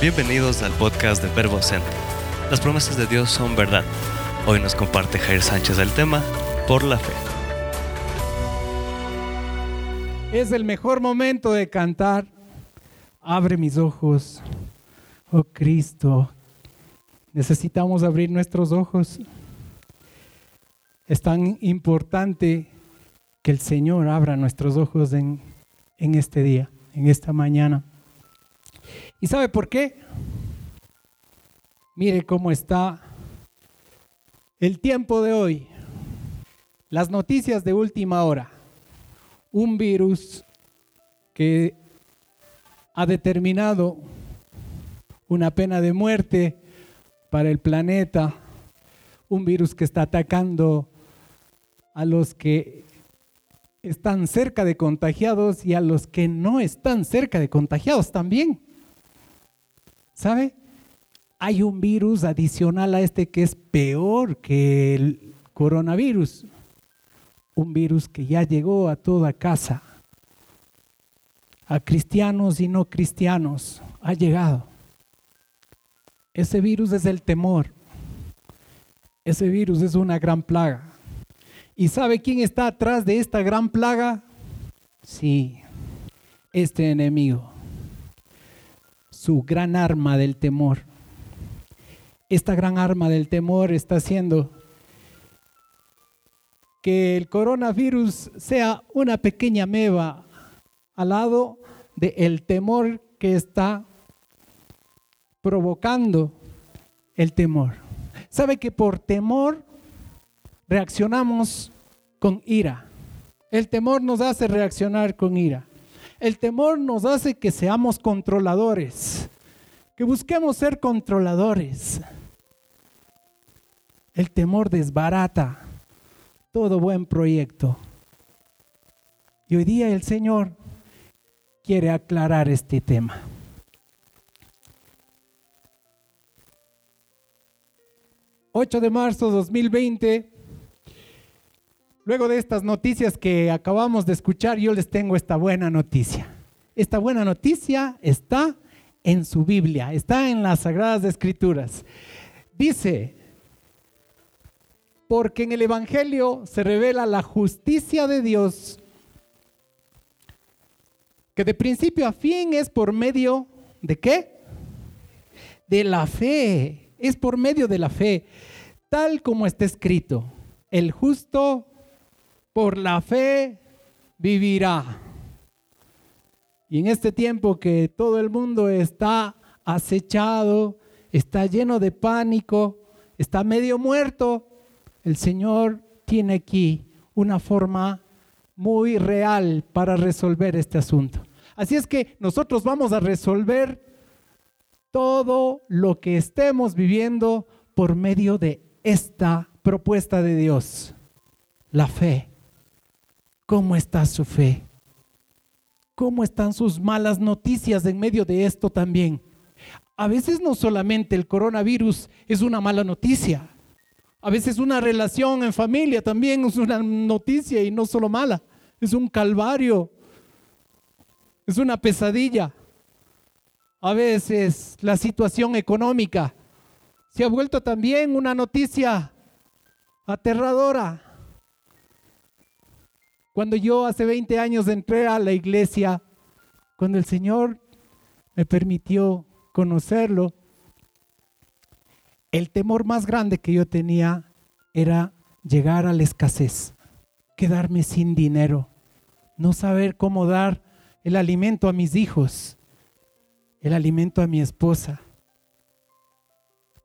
Bienvenidos al podcast de Verbo Centro. Las promesas de Dios son verdad. Hoy nos comparte Jair Sánchez el tema por la fe. Es el mejor momento de cantar. Abre mis ojos, oh Cristo. Necesitamos abrir nuestros ojos. Es tan importante que el Señor abra nuestros ojos en, en este día, en esta mañana. ¿Y sabe por qué? Mire cómo está el tiempo de hoy. Las noticias de última hora. Un virus que ha determinado una pena de muerte para el planeta. Un virus que está atacando a los que están cerca de contagiados y a los que no están cerca de contagiados también. ¿Sabe? Hay un virus adicional a este que es peor que el coronavirus. Un virus que ya llegó a toda casa. A cristianos y no cristianos. Ha llegado. Ese virus es el temor. Ese virus es una gran plaga. ¿Y sabe quién está atrás de esta gran plaga? Sí, este enemigo su gran arma del temor. Esta gran arma del temor está haciendo que el coronavirus sea una pequeña meba al lado del temor que está provocando el temor. ¿Sabe que por temor reaccionamos con ira? El temor nos hace reaccionar con ira. El temor nos hace que seamos controladores, que busquemos ser controladores. El temor desbarata todo buen proyecto. Y hoy día el Señor quiere aclarar este tema. ...8 de marzo 2020... Luego de estas noticias que acabamos de escuchar, yo les tengo esta buena noticia. Esta buena noticia está en su Biblia, está en las Sagradas Escrituras. Dice, porque en el Evangelio se revela la justicia de Dios, que de principio a fin es por medio de qué? De la fe, es por medio de la fe, tal como está escrito, el justo por la fe vivirá. Y en este tiempo que todo el mundo está acechado, está lleno de pánico, está medio muerto, el Señor tiene aquí una forma muy real para resolver este asunto. Así es que nosotros vamos a resolver todo lo que estemos viviendo por medio de esta propuesta de Dios, la fe. ¿Cómo está su fe? ¿Cómo están sus malas noticias en medio de esto también? A veces no solamente el coronavirus es una mala noticia. A veces una relación en familia también es una noticia y no solo mala. Es un calvario. Es una pesadilla. A veces la situación económica se ha vuelto también una noticia aterradora. Cuando yo hace 20 años entré a la iglesia, cuando el Señor me permitió conocerlo, el temor más grande que yo tenía era llegar a la escasez, quedarme sin dinero, no saber cómo dar el alimento a mis hijos, el alimento a mi esposa.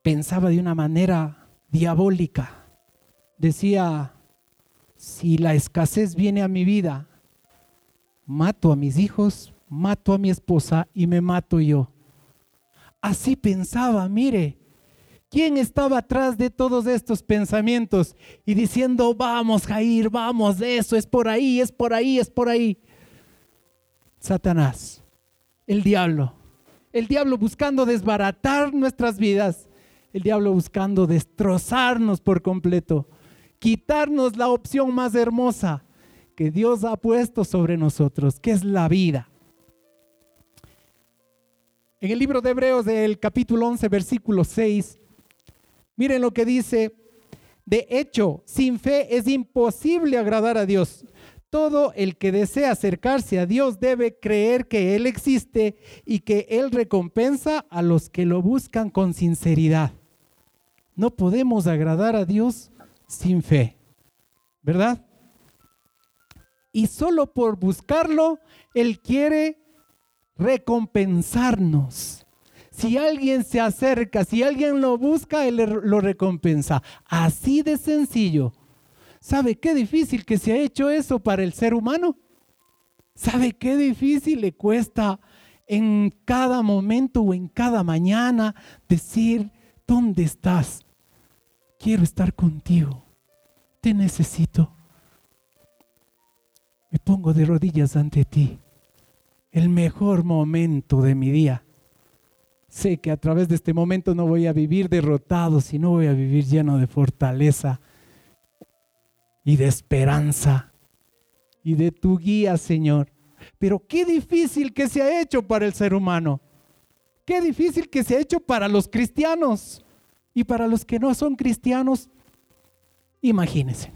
Pensaba de una manera diabólica. Decía, si la escasez viene a mi vida, mato a mis hijos, mato a mi esposa y me mato yo. Así pensaba, mire, ¿quién estaba atrás de todos estos pensamientos y diciendo, vamos a ir, vamos, eso es por ahí, es por ahí, es por ahí? Satanás, el diablo, el diablo buscando desbaratar nuestras vidas, el diablo buscando destrozarnos por completo quitarnos la opción más hermosa que Dios ha puesto sobre nosotros, que es la vida. En el libro de Hebreos del capítulo 11, versículo 6, miren lo que dice, de hecho, sin fe es imposible agradar a Dios. Todo el que desea acercarse a Dios debe creer que Él existe y que Él recompensa a los que lo buscan con sinceridad. No podemos agradar a Dios sin fe, ¿verdad? Y solo por buscarlo, Él quiere recompensarnos. Si alguien se acerca, si alguien lo busca, Él lo recompensa. Así de sencillo. ¿Sabe qué difícil que se ha hecho eso para el ser humano? ¿Sabe qué difícil le cuesta en cada momento o en cada mañana decir, ¿dónde estás? Quiero estar contigo. Te necesito. Me pongo de rodillas ante ti. El mejor momento de mi día. Sé que a través de este momento no voy a vivir derrotado, sino voy a vivir lleno de fortaleza y de esperanza y de tu guía, Señor. Pero qué difícil que se ha hecho para el ser humano. Qué difícil que se ha hecho para los cristianos. Y para los que no son cristianos, imagínense.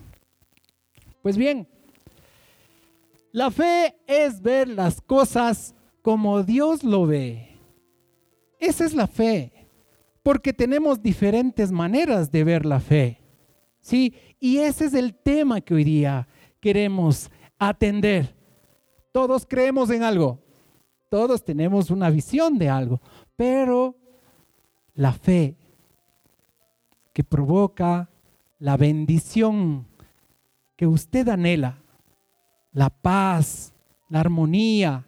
Pues bien, la fe es ver las cosas como Dios lo ve. Esa es la fe, porque tenemos diferentes maneras de ver la fe. ¿Sí? Y ese es el tema que hoy día queremos atender. Todos creemos en algo, todos tenemos una visión de algo, pero la fe que provoca la bendición que usted anhela, la paz, la armonía,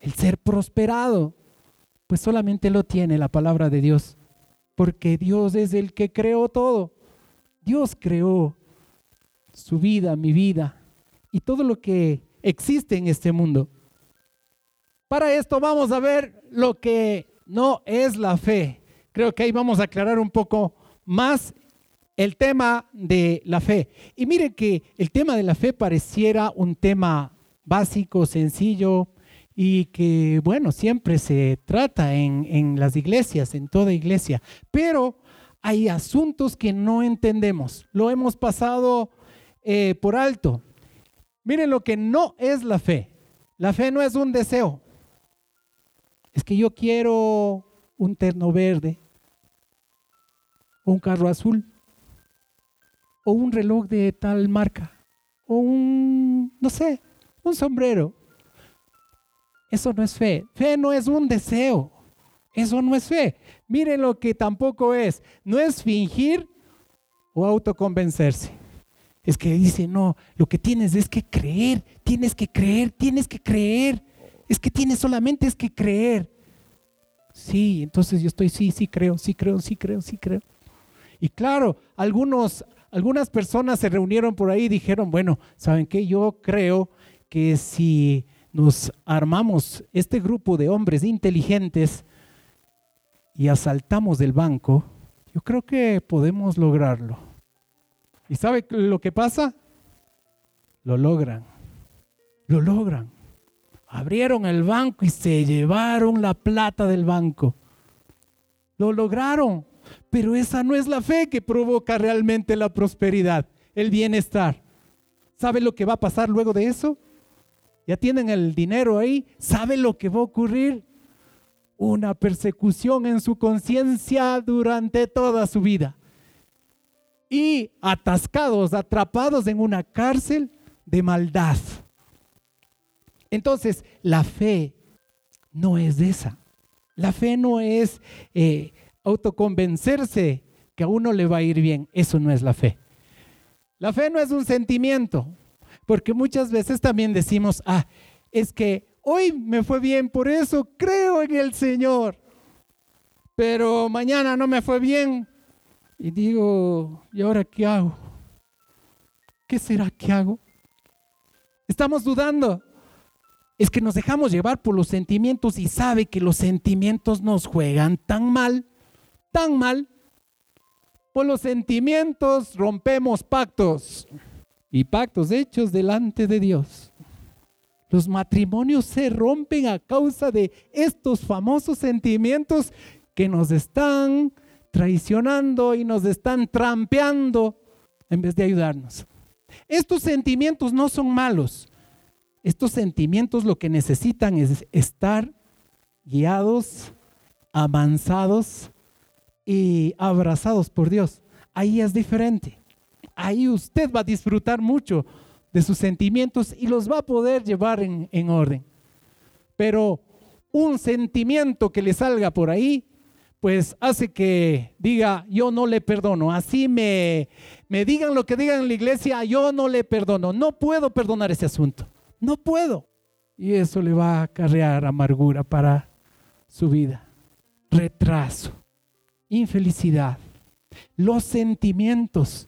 el ser prosperado, pues solamente lo tiene la palabra de Dios, porque Dios es el que creó todo. Dios creó su vida, mi vida y todo lo que existe en este mundo. Para esto vamos a ver lo que no es la fe. Creo que ahí vamos a aclarar un poco más el tema de la fe. Y miren que el tema de la fe pareciera un tema básico, sencillo y que, bueno, siempre se trata en, las iglesias, en toda iglesia, pero hay asuntos que no entendemos, lo hemos pasado eh, por alto. Miren lo que no es la fe. La fe no es un deseo. Es que yo quiero un terno verde, un carro azul, o un reloj de tal marca, o un, no sé, un sombrero. Eso no es fe. Fe no es un deseo. Eso no es fe. Miren lo que tampoco es. No es fingir o autoconvencerse. Es que dice, no, lo que tienes es que creer, tienes que creer, tienes que creer. Es que tienes solamente es que creer. Sí, entonces yo estoy, sí, sí creo, sí creo, sí creo, sí creo. Y claro, algunos, algunas personas se reunieron por ahí y dijeron, bueno, ¿saben qué? Yo creo que si nos armamos este grupo de hombres inteligentes y asaltamos el banco, yo creo que podemos lograrlo. ¿Y sabe lo que pasa? Lo logran. Lo logran. Abrieron el banco y se llevaron la plata del banco. Lo lograron. Pero esa no es la fe que provoca realmente la prosperidad, el bienestar. ¿Sabe lo que va a pasar luego de eso? Ya tienen el dinero ahí. ¿Sabe lo que va a ocurrir? Una persecución en su conciencia durante toda su vida. Y atascados, atrapados en una cárcel de maldad. Entonces, la fe no es esa. La fe no es eh, autoconvencerse que a uno le va a ir bien. Eso no es la fe. La fe no es un sentimiento, porque muchas veces también decimos, ah, es que hoy me fue bien, por eso creo en el Señor, pero mañana no me fue bien. Y digo, ¿y ahora qué hago? ¿Qué será que hago? Estamos dudando. Es que nos dejamos llevar por los sentimientos y sabe que los sentimientos nos juegan tan mal tan mal, por los sentimientos rompemos pactos y pactos hechos delante de Dios. Los matrimonios se rompen a causa de estos famosos sentimientos que nos están traicionando y nos están trampeando en vez de ayudarnos. Estos sentimientos no son malos. Estos sentimientos lo que necesitan es estar guiados, avanzados y abrazados por Dios. Ahí es diferente. Ahí usted va a disfrutar mucho de sus sentimientos y los va a poder llevar en, en orden. Pero un sentimiento que le salga por ahí pues hace que diga, yo no le perdono. Así me, me digan lo que digan en la iglesia, yo no le perdono. No puedo perdonar ese asunto. No puedo. Y eso le va a acarrear amargura para su vida. Retraso, infelicidad, los sentimientos.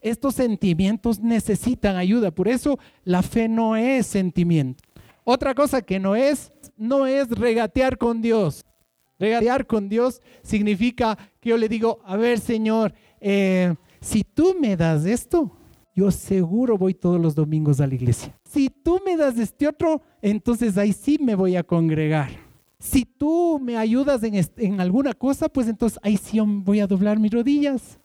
Estos sentimientos necesitan ayuda. Por eso la fe no es sentimiento. Otra cosa que no es, no es regatear con Dios. Regatear con Dios significa que yo le digo, a ver Señor, eh, si tú me das esto, yo seguro voy todos los domingos a la iglesia. Si tú me das este otro, entonces ahí sí me voy a congregar. Si tú me ayudas en, en alguna cosa, pues entonces ahí sí voy a doblar mis rodillas.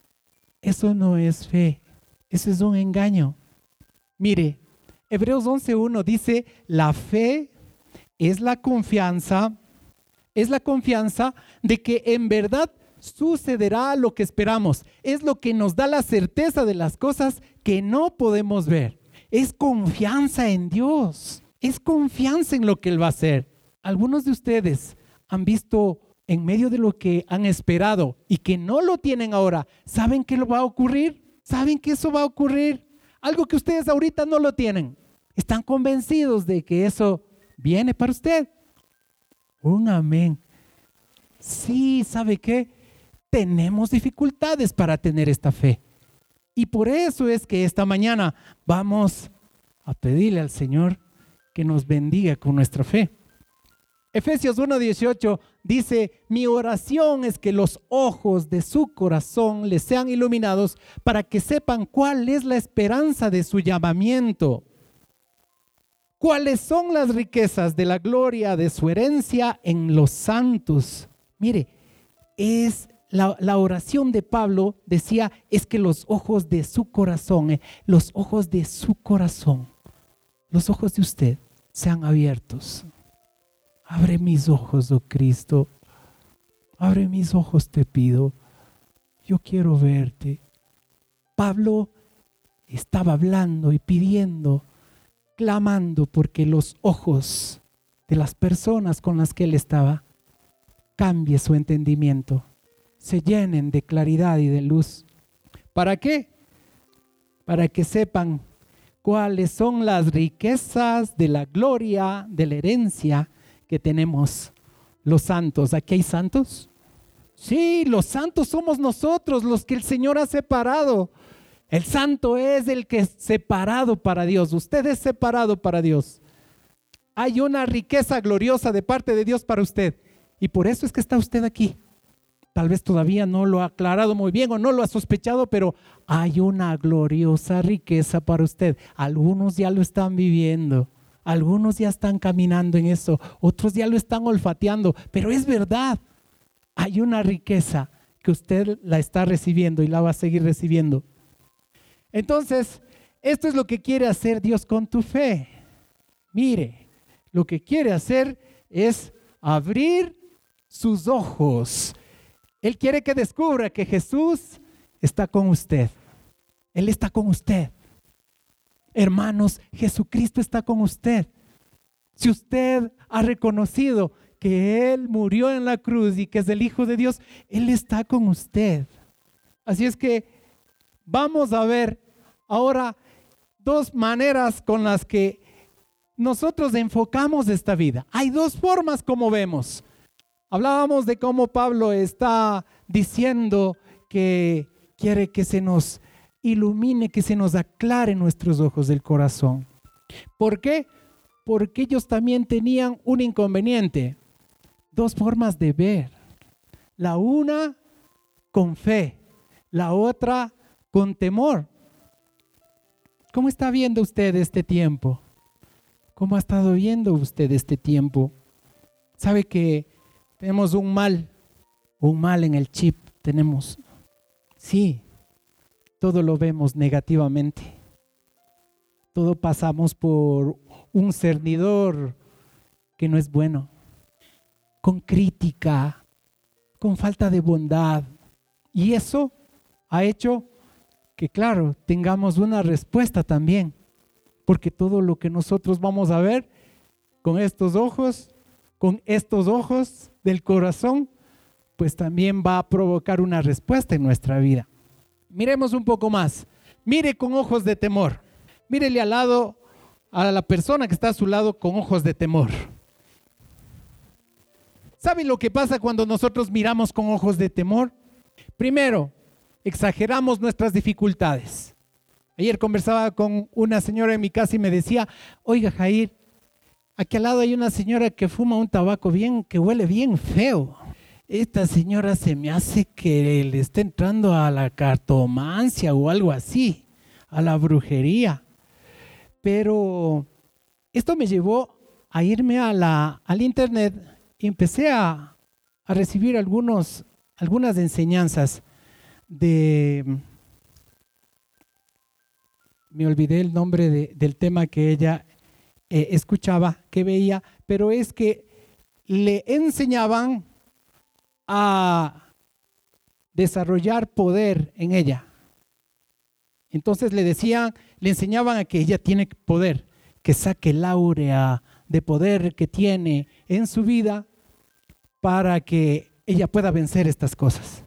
Eso no es fe, eso es un engaño. Mire, Hebreos 11.1 dice, la fe es la confianza es la confianza de que en verdad sucederá lo que esperamos. Es lo que nos da la certeza de las cosas que no podemos ver. Es confianza en Dios. Es confianza en lo que Él va a hacer. Algunos de ustedes han visto en medio de lo que han esperado y que no lo tienen ahora, ¿saben que lo va a ocurrir? ¿Saben que eso va a ocurrir? Algo que ustedes ahorita no lo tienen. Están convencidos de que eso viene para usted. Un amén. Sí, ¿sabe qué? Tenemos dificultades para tener esta fe. Y por eso es que esta mañana vamos a pedirle al Señor que nos bendiga con nuestra fe. Efesios 1:18 dice, mi oración es que los ojos de su corazón les sean iluminados para que sepan cuál es la esperanza de su llamamiento ¿Cuáles son las riquezas de la gloria de su herencia en los santos? Mire, es la, oración de Pablo decía, es que los ojos de su corazón, eh, los ojos de su corazón, los ojos de usted sean abiertos. Abre mis ojos, oh Cristo. Abre mis ojos, te pido. Yo quiero verte. Pablo estaba hablando y pidiendo clamando porque los ojos de las personas con las que él estaba cambie su entendimiento, se llenen de claridad y de luz. ¿Para qué? Para que sepan cuáles son las riquezas de la gloria, de la herencia que tenemos los santos. ¿Aquí hay santos? Sí, los santos somos nosotros, los que el Señor ha separado el santo es el que es separado para Dios. Usted es separado para Dios. Hay una riqueza gloriosa de parte de Dios para usted. Y por eso es que está usted aquí. Tal vez todavía no lo ha aclarado muy bien o no lo ha sospechado, pero hay una gloriosa riqueza para usted. Algunos ya lo están viviendo. Algunos ya están caminando en eso. Otros ya lo están olfateando. Pero es verdad. Hay una riqueza que usted la está recibiendo y la va a seguir recibiendo. Entonces, esto es lo que quiere hacer Dios con tu fe. Mire, lo que quiere hacer es abrir sus ojos. Él quiere que descubra que Jesús está con usted. Él está con usted. Hermanos, Jesucristo está con usted. Si usted ha reconocido que Él murió en la cruz y que es el Hijo de Dios, Él está con usted. Así es que vamos a ver ahora dos maneras con las que nosotros enfocamos esta vida. Hay dos formas como vemos. Hablábamos de cómo Pablo está diciendo que quiere que se nos ilumine, que se nos aclare nuestros ojos del corazón. ¿Por qué? Porque ellos también tenían un inconveniente. Dos formas de ver. La una con fe, la otra con temor. ¿Cómo está viendo usted este tiempo? ¿Cómo ha estado viendo usted este tiempo? ¿Sabe que tenemos un mal, un mal en el chip? Tenemos, sí, todo lo vemos negativamente. Todo pasamos por un cernidor que no es bueno, con crítica, con falta de bondad. Y eso ha hecho que, claro, tengamos una respuesta también, porque todo lo que nosotros vamos a ver con estos ojos, con estos ojos del corazón, pues también va a provocar una respuesta en nuestra vida. Miremos un poco más. Mire con ojos de temor. Mírele al lado a la persona que está a su lado con ojos de temor. ¿Saben lo que pasa cuando nosotros miramos con ojos de temor? Primero, exageramos nuestras dificultades. Ayer conversaba con una señora en mi casa y me decía, oiga Jair, aquí al lado hay una señora que fuma un tabaco bien, que huele bien feo. Esta señora se me hace que le está entrando a la cartomancia o algo así, a la brujería. Pero esto me llevó a irme a la, al internet y empecé a, recibir algunos, algunas enseñanzas de... Me olvidé el nombre del tema que ella eh, escuchaba, que veía, pero es que le enseñaban a desarrollar poder en ella. Entonces le decían, le enseñaban a que ella tiene poder, que saque el áurea de poder que tiene en su vida para que ella pueda vencer estas cosas.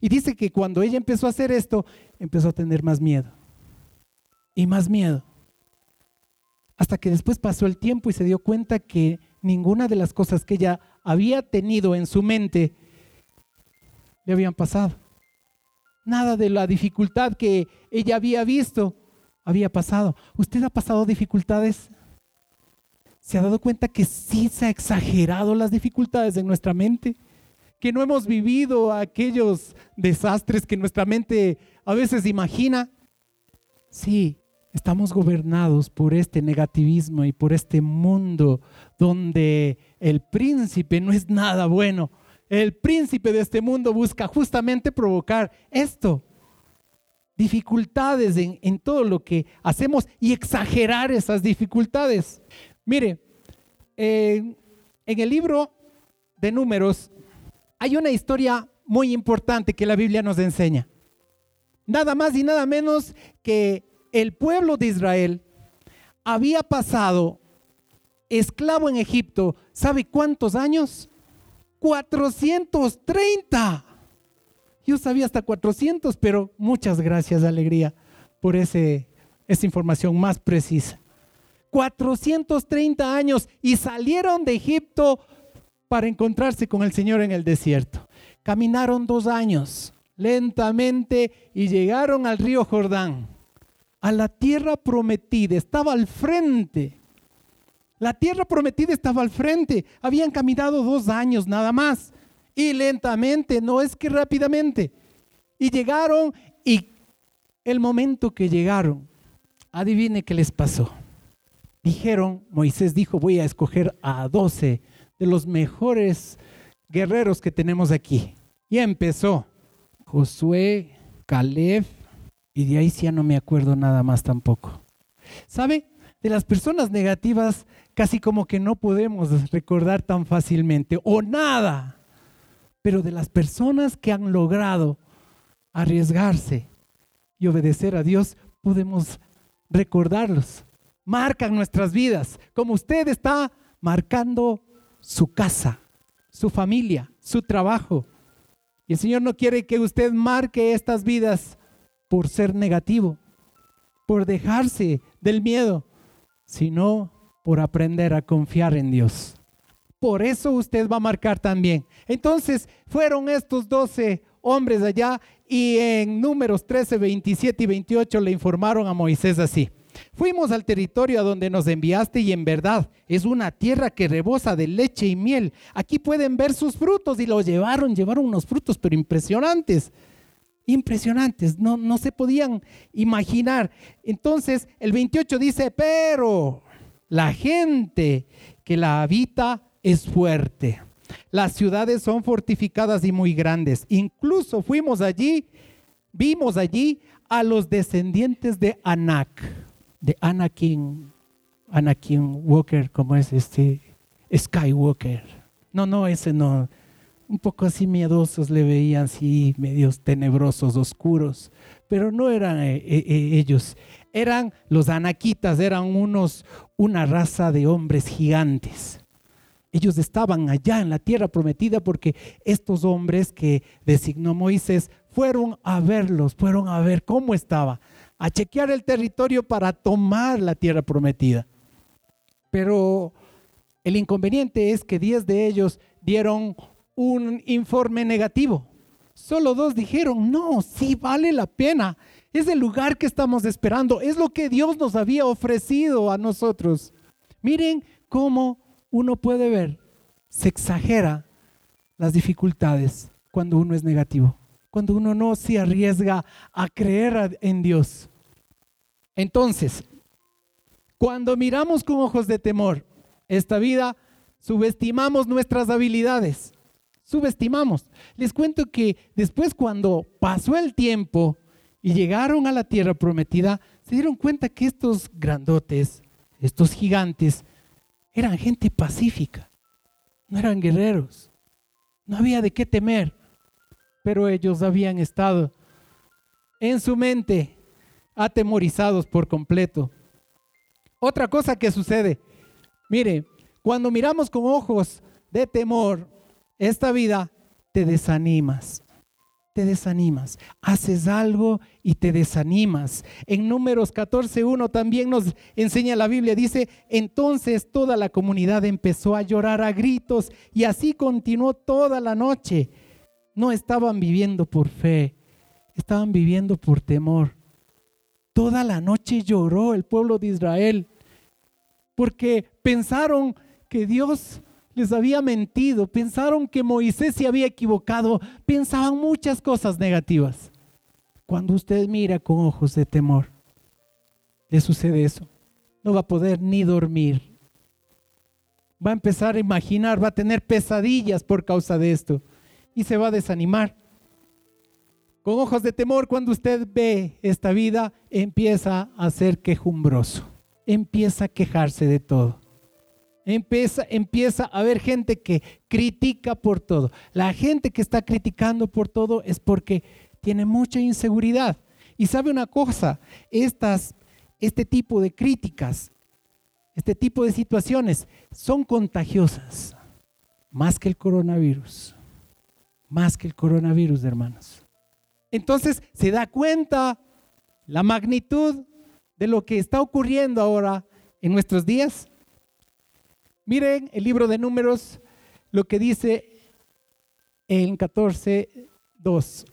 Y dice que cuando ella empezó a hacer esto, empezó a tener más miedo. Y más miedo. Hasta que después pasó el tiempo y se dio cuenta que ninguna de las cosas que ella había tenido en su mente le habían pasado. Nada de la dificultad que ella había visto había pasado. ¿Usted ha pasado dificultades? ¿Se ha dado cuenta que sí se ha exagerado las dificultades en nuestra mente? Que no hemos vivido aquellos desastres que nuestra mente a veces imagina. Sí, estamos gobernados por este negativismo y por este mundo donde el príncipe no es nada bueno. El príncipe de este mundo busca justamente provocar esto, dificultades en, todo lo que hacemos y exagerar esas dificultades. Mire, en el libro de números hay una historia muy importante que la Biblia nos enseña. Nada más y nada menos que el pueblo de Israel había pasado esclavo en Egipto, ¿sabe cuántos años? 430. Yo sabía hasta 400, pero muchas gracias, Alegría, por ese, esa información más precisa. 430 años y salieron de Egipto para encontrarse con el Señor en el desierto. Caminaron dos años lentamente y llegaron al río Jordán, a la tierra prometida, estaba al frente. La tierra prometida estaba al frente. Habían caminado dos años nada más. Y lentamente, no es que rápidamente. Y llegaron y el momento que llegaron, adivine qué les pasó dijeron, Moisés dijo, voy a escoger a 12 de los mejores guerreros que tenemos aquí. Y empezó Josué, Caleb, y de ahí ya no me acuerdo nada más tampoco. ¿Sabe? De las personas negativas casi como que no podemos recordar tan fácilmente, o nada. Pero de las personas que han logrado arriesgarse y obedecer a Dios, podemos recordarlos marcan nuestras vidas, como usted está marcando su casa, su familia, su trabajo. Y el Señor no quiere que usted marque estas vidas por ser negativo, por dejarse del miedo, sino por aprender a confiar en Dios. Por eso usted va a marcar también. Entonces fueron estos doce hombres allá y en números 13, 27 y 28 le informaron a Moisés así. Fuimos al territorio a donde nos enviaste y en verdad es una tierra que rebosa de leche y miel. Aquí pueden ver sus frutos y los llevaron, llevaron unos frutos, pero impresionantes, impresionantes, no, no se podían imaginar. Entonces el 28 dice, pero La gente que la habita es fuerte. Las ciudades son fortificadas y muy grandes. Incluso fuimos allí, vimos allí a los descendientes de Anak, de Anakin, Anakin Walker, como es este Skywalker. No, no, ese no. Un poco así miedosos le veían, así medios tenebrosos, oscuros, pero no eran eh, eh, eh, ellos. Eran los anaquitas, eran unos, una raza de hombres gigantes. Ellos estaban allá en la tierra prometida porque estos hombres que designó Moisés fueron a verlos, fueron a ver cómo estaba, a chequear el territorio para tomar la tierra prometida. Pero el inconveniente es que 10 de ellos dieron un informe negativo. Solo dos dijeron, no, sí vale la pena. Es el lugar que estamos esperando. Es lo que Dios nos había ofrecido a nosotros. Miren cómo uno puede ver, se exagera las dificultades cuando uno es negativo, cuando uno no se arriesga a creer en Dios. Entonces, cuando miramos con ojos de temor esta vida, subestimamos nuestras habilidades, subestimamos. Les cuento que después cuando pasó el tiempo y llegaron a la tierra prometida, se dieron cuenta que estos grandotes, estos gigantes, eran gente pacífica, no eran guerreros, no había de qué temer, pero ellos habían estado en su mente atemorizados por completo. Otra cosa que sucede, mire, cuando miramos con ojos de temor esta vida, te desanimas te desanimas. Haces algo y te desanimas. En números 14.1 también nos enseña la Biblia, dice, entonces toda la comunidad empezó a llorar a gritos y así continuó toda la noche. No estaban viviendo por fe, estaban viviendo por temor. Toda la noche lloró el pueblo de Israel porque pensaron que Dios les había mentido, pensaron que Moisés se había equivocado, pensaban muchas cosas negativas. Cuando usted mira con ojos de temor, le sucede eso. No va a poder ni dormir. Va a empezar a imaginar, va a tener pesadillas por causa de esto y se va a desanimar. Con ojos de temor, cuando usted ve esta vida, empieza a ser quejumbroso, empieza a quejarse de todo. Empieza, empieza a haber gente que critica por todo. La gente que está criticando por todo es porque tiene mucha inseguridad. Y sabe una cosa, estas, este tipo de críticas, este tipo de situaciones son contagiosas, más que el coronavirus, más que el coronavirus, hermanos. Entonces se da cuenta la magnitud de lo que está ocurriendo ahora en nuestros días Miren el libro de números, lo que dice en 14.2.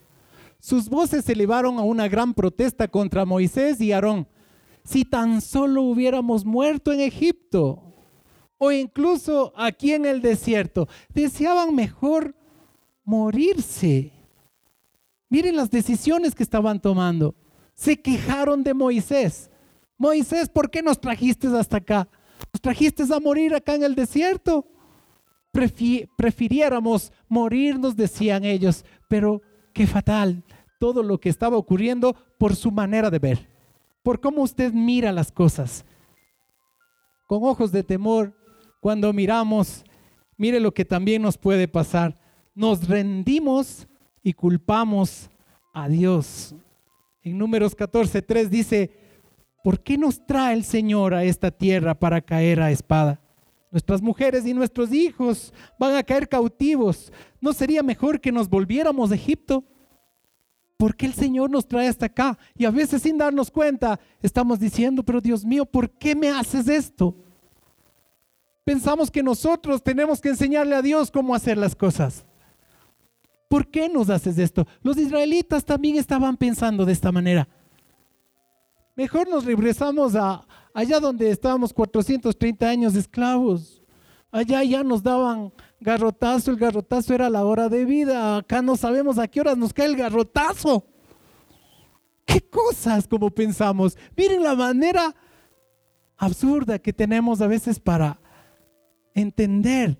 Sus voces se elevaron a una gran protesta contra Moisés y Aarón. Si tan solo hubiéramos muerto en Egipto o incluso aquí en el desierto, deseaban mejor morirse. Miren las decisiones que estaban tomando. Se quejaron de Moisés. Moisés, ¿por qué nos trajiste hasta acá? Nos trajiste a morir acá en el desierto. prefiriéramos morirnos, decían ellos, pero qué fatal todo lo que estaba ocurriendo por su manera de ver, por cómo usted mira las cosas. Con ojos de temor, cuando miramos, mire lo que también nos puede pasar. Nos rendimos y culpamos a Dios. En números 14.3 dice, ¿por qué nos trae el Señor a esta tierra para caer a espada? Nuestras mujeres y nuestros hijos van a caer cautivos. ¿No sería mejor que nos volviéramos de Egipto? ¿Por qué el Señor nos trae hasta acá? Y a veces sin darnos cuenta estamos diciendo, pero Dios mío, ¿por qué me haces esto? Pensamos que nosotros tenemos que enseñarle a Dios cómo hacer las cosas. ¿Por qué nos haces esto? Los israelitas también estaban pensando de esta manera. Mejor nos regresamos a allá donde estábamos 430 años esclavos. Allá ya nos daban garrotazo, el garrotazo era la hora de vida. Acá no sabemos a qué horas nos cae el garrotazo. ¿Qué cosas como pensamos? Miren la manera absurda que tenemos a veces para entender.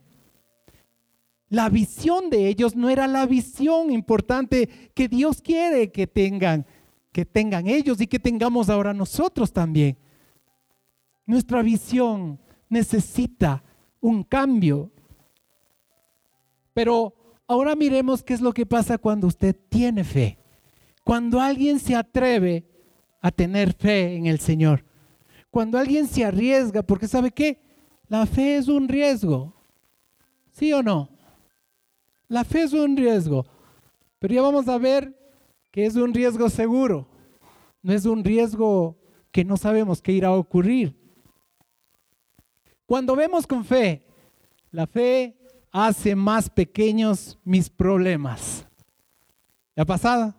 La visión de ellos no era la visión importante que Dios quiere que tengan, que tengan ellos y que tengamos ahora nosotros también. Nuestra visión necesita un cambio. Pero ahora miremos qué es lo que pasa cuando usted tiene fe. Cuando alguien se atreve a tener fe en el Señor. Cuando alguien se arriesga, porque ¿sabe qué? La fe es un riesgo. ¿Sí o no? La fe es un riesgo. Pero ya vamos a ver que es un riesgo seguro. No es un riesgo que no sabemos qué irá a ocurrir. Cuando vemos con fe, la fe hace más pequeños mis problemas. ¿Le ha pasado?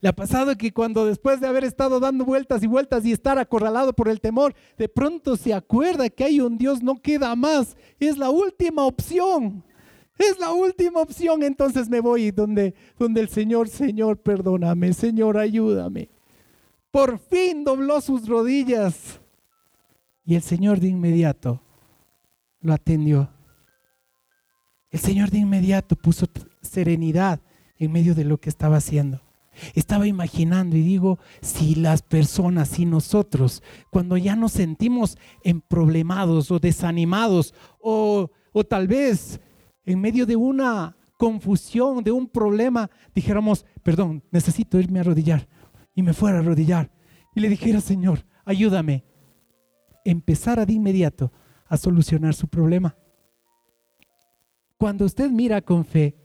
¿Le ha pasado que cuando después de haber estado dando vueltas y vueltas y estar acorralado por el temor, de pronto se acuerda que hay un Dios, no queda más? Es la última opción. Es la última opción. Entonces me voy donde, donde el Señor, Señor, perdóname, Señor, ayúdame. Por fin dobló sus rodillas. Y el Señor de inmediato lo atendió. El Señor de inmediato puso serenidad en medio de lo que estaba haciendo. Estaba imaginando y digo, si las personas, si nosotros, cuando ya nos sentimos emproblemados o desanimados o, o tal vez en medio de una confusión, de un problema, dijéramos, perdón, necesito irme a arrodillar y me fuera a arrodillar y le dijera, Señor, ayúdame, empezara de inmediato a solucionar su problema. Cuando usted mira con fe,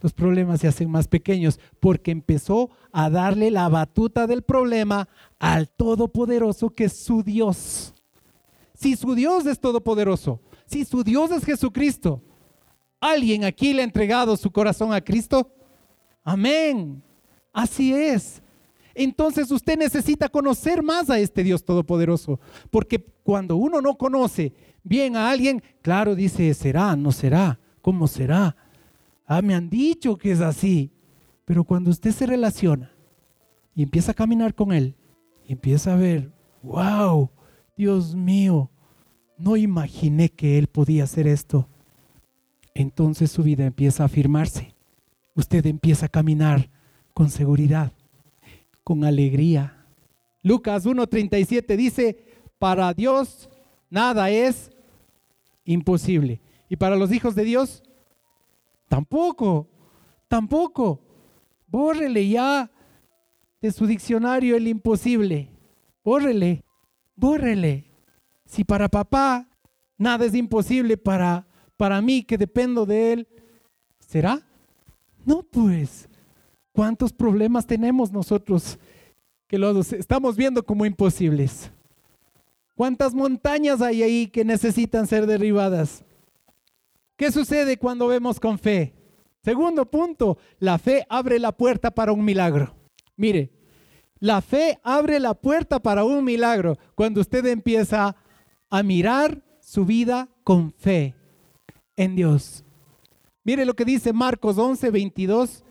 los problemas se hacen más pequeños porque empezó a darle la batuta del problema al Todopoderoso que es su Dios. Si su Dios es todopoderoso, si su Dios es Jesucristo, ¿alguien aquí le ha entregado su corazón a Cristo? Amén. Así es. Entonces usted necesita conocer más a este Dios todopoderoso, porque cuando uno no conoce bien a alguien, claro, dice, será, no será, ¿cómo será? Ah, me han dicho que es así. Pero cuando usted se relaciona y empieza a caminar con Él, y empieza a ver, wow, Dios mío, no imaginé que Él podía hacer esto. Entonces su vida empieza a afirmarse. Usted empieza a caminar con seguridad, con alegría. Lucas 1.37 dice, para Dios nada es imposible. Y para los hijos de Dios, Tampoco, tampoco. Bórrele ya de su diccionario el imposible. Bórrele, bórrele. Si para papá nada es imposible para, para mí que dependo de él, ¿será? No, pues. ¿Cuántos problemas tenemos nosotros que los estamos viendo como imposibles? ¿Cuántas montañas hay ahí que necesitan ser derribadas? ¿Qué sucede cuando vemos con fe? Segundo punto, la fe abre la puerta para un milagro. Mire, la fe abre la puerta para un milagro cuando usted empieza a mirar su vida con fe en Dios. Mire lo que dice Marcos 11, 22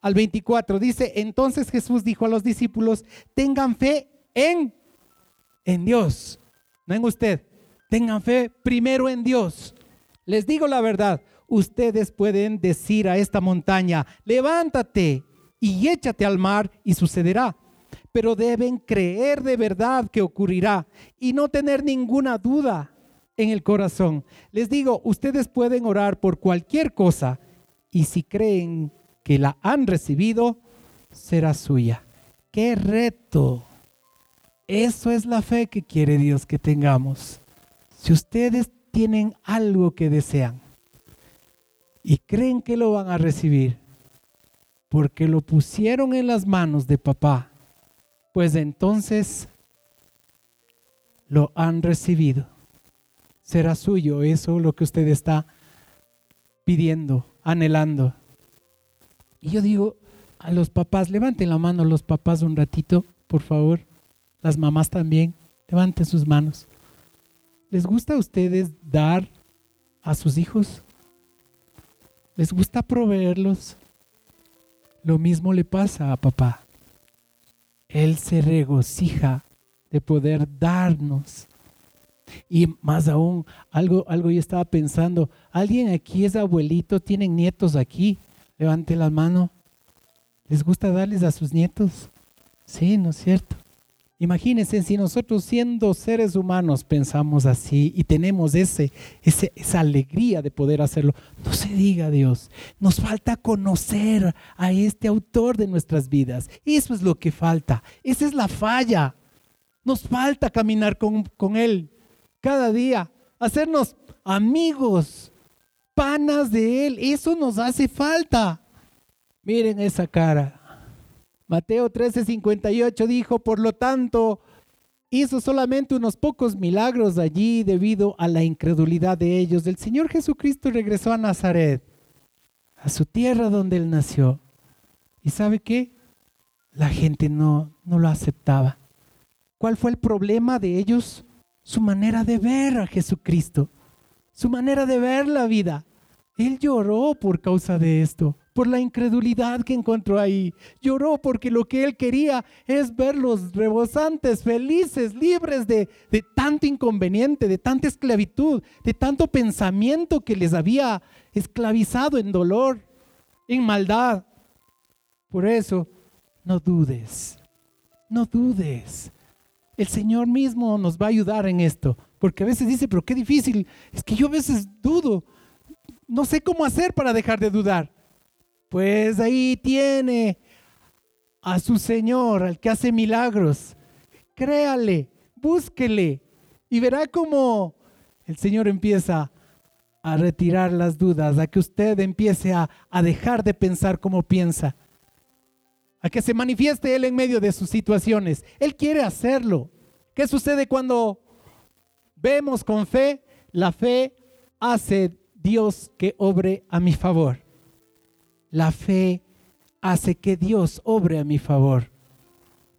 al 24. Dice, entonces Jesús dijo a los discípulos, tengan fe en, en Dios, no en usted. Tengan fe primero en Dios. Les digo la verdad, ustedes pueden decir a esta montaña, levántate y échate al mar y sucederá. Pero deben creer de verdad que ocurrirá y no tener ninguna duda en el corazón. Les digo, ustedes pueden orar por cualquier cosa y si creen que la han recibido, será suya. ¡Qué reto! Eso es la fe que quiere Dios que tengamos. Si ustedes tienen algo que desean y creen que lo van a recibir porque lo pusieron en las manos de papá, pues entonces lo han recibido. Será suyo eso lo que usted está pidiendo, anhelando. Y yo digo a los papás, levanten la mano los papás un ratito, por favor. Las mamás también, levanten sus manos. ¿Les gusta a ustedes dar a sus hijos? ¿Les gusta proveerlos? Lo mismo le pasa a papá. Él se regocija de poder darnos. Y más aún, algo, algo yo estaba pensando, ¿alguien aquí es abuelito? ¿Tienen nietos aquí? Levante la mano. ¿Les gusta darles a sus nietos? Sí, ¿no es cierto? Imagínense si nosotros siendo seres humanos pensamos así y tenemos ese, esa alegría de poder hacerlo. No se diga Dios, nos falta conocer a este autor de nuestras vidas. Eso es lo que falta. Esa es la falla. Nos falta caminar con, con Él cada día, hacernos amigos, panas de Él. Eso nos hace falta. Miren esa cara. Mateo 13:58 dijo, por lo tanto, hizo solamente unos pocos milagros allí debido a la incredulidad de ellos. El Señor Jesucristo regresó a Nazaret, a su tierra donde él nació. ¿Y sabe qué? La gente no, no lo aceptaba. ¿Cuál fue el problema de ellos? Su manera de ver a Jesucristo, su manera de ver la vida. Él lloró por causa de esto por la incredulidad que encontró ahí. Lloró porque lo que él quería es verlos rebosantes, felices, libres de, de tanto inconveniente, de tanta esclavitud, de tanto pensamiento que les había esclavizado en dolor, en maldad. Por eso, no dudes, no dudes. El Señor mismo nos va a ayudar en esto, porque a veces dice, pero qué difícil, es que yo a veces dudo, no sé cómo hacer para dejar de dudar. Pues ahí tiene a su Señor, al que hace milagros. Créale, búsquele y verá cómo el Señor empieza a retirar las dudas, a que usted empiece a, a dejar de pensar como piensa, a que se manifieste Él en medio de sus situaciones. Él quiere hacerlo. ¿Qué sucede cuando vemos con fe? La fe hace Dios que obre a mi favor. La fe hace que Dios obre a mi favor.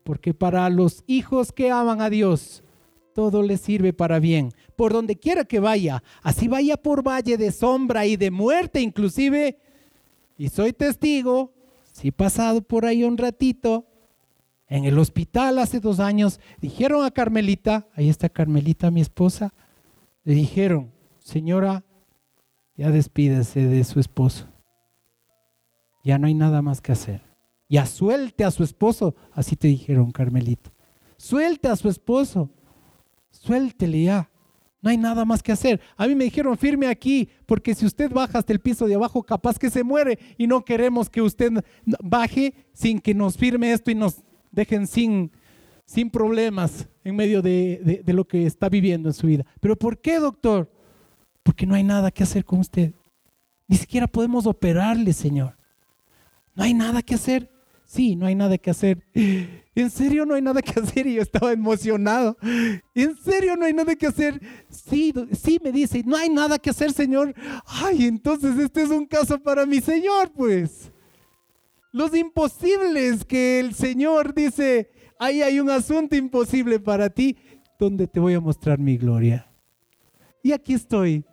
Porque para los hijos que aman a Dios, todo les sirve para bien. Por donde quiera que vaya, así vaya por valle de sombra y de muerte inclusive. Y soy testigo, si he pasado por ahí un ratito, en el hospital hace dos años, dijeron a Carmelita, ahí está Carmelita, mi esposa, le dijeron, señora, ya despídese de su esposo ya no hay nada más que hacer. Ya suelte a su esposo, así te dijeron, Carmelito. Suelte a su esposo, suéltele ya. No hay nada más que hacer. A mí me dijeron, firme aquí, porque si usted baja hasta el piso de abajo, capaz que se muere y no queremos que usted baje sin que nos firme esto y nos dejen sin, sin problemas en medio de, de lo que está viviendo en su vida. Pero ¿por qué, doctor? Porque no hay nada que hacer con usted. Ni siquiera podemos operarle, Señor. No hay nada que hacer. Sí, no hay nada que hacer. ¿En serio no hay nada que hacer? Y yo estaba emocionado. ¿En serio no hay nada que hacer? Sí, sí, me dice, no hay nada que hacer, Señor. Ay, entonces este es un caso para mi Señor, pues. Los imposibles que el Señor dice, ahí hay un asunto imposible para ti, donde te voy a mostrar mi gloria. Y aquí estoy,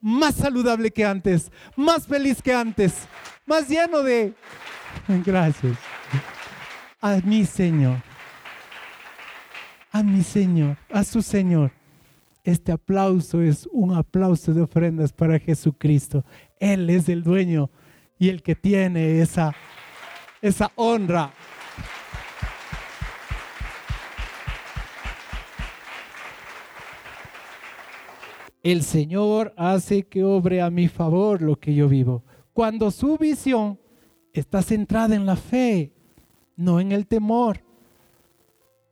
más saludable que antes, más feliz que antes más lleno de... Gracias. A mi Señor. A mi Señor. A su Señor. Este aplauso es un aplauso de ofrendas para Jesucristo. Él es el dueño y el que tiene esa, esa honra. El Señor hace que obre a mi favor lo que yo vivo cuando su visión está centrada en la fe, no en el temor.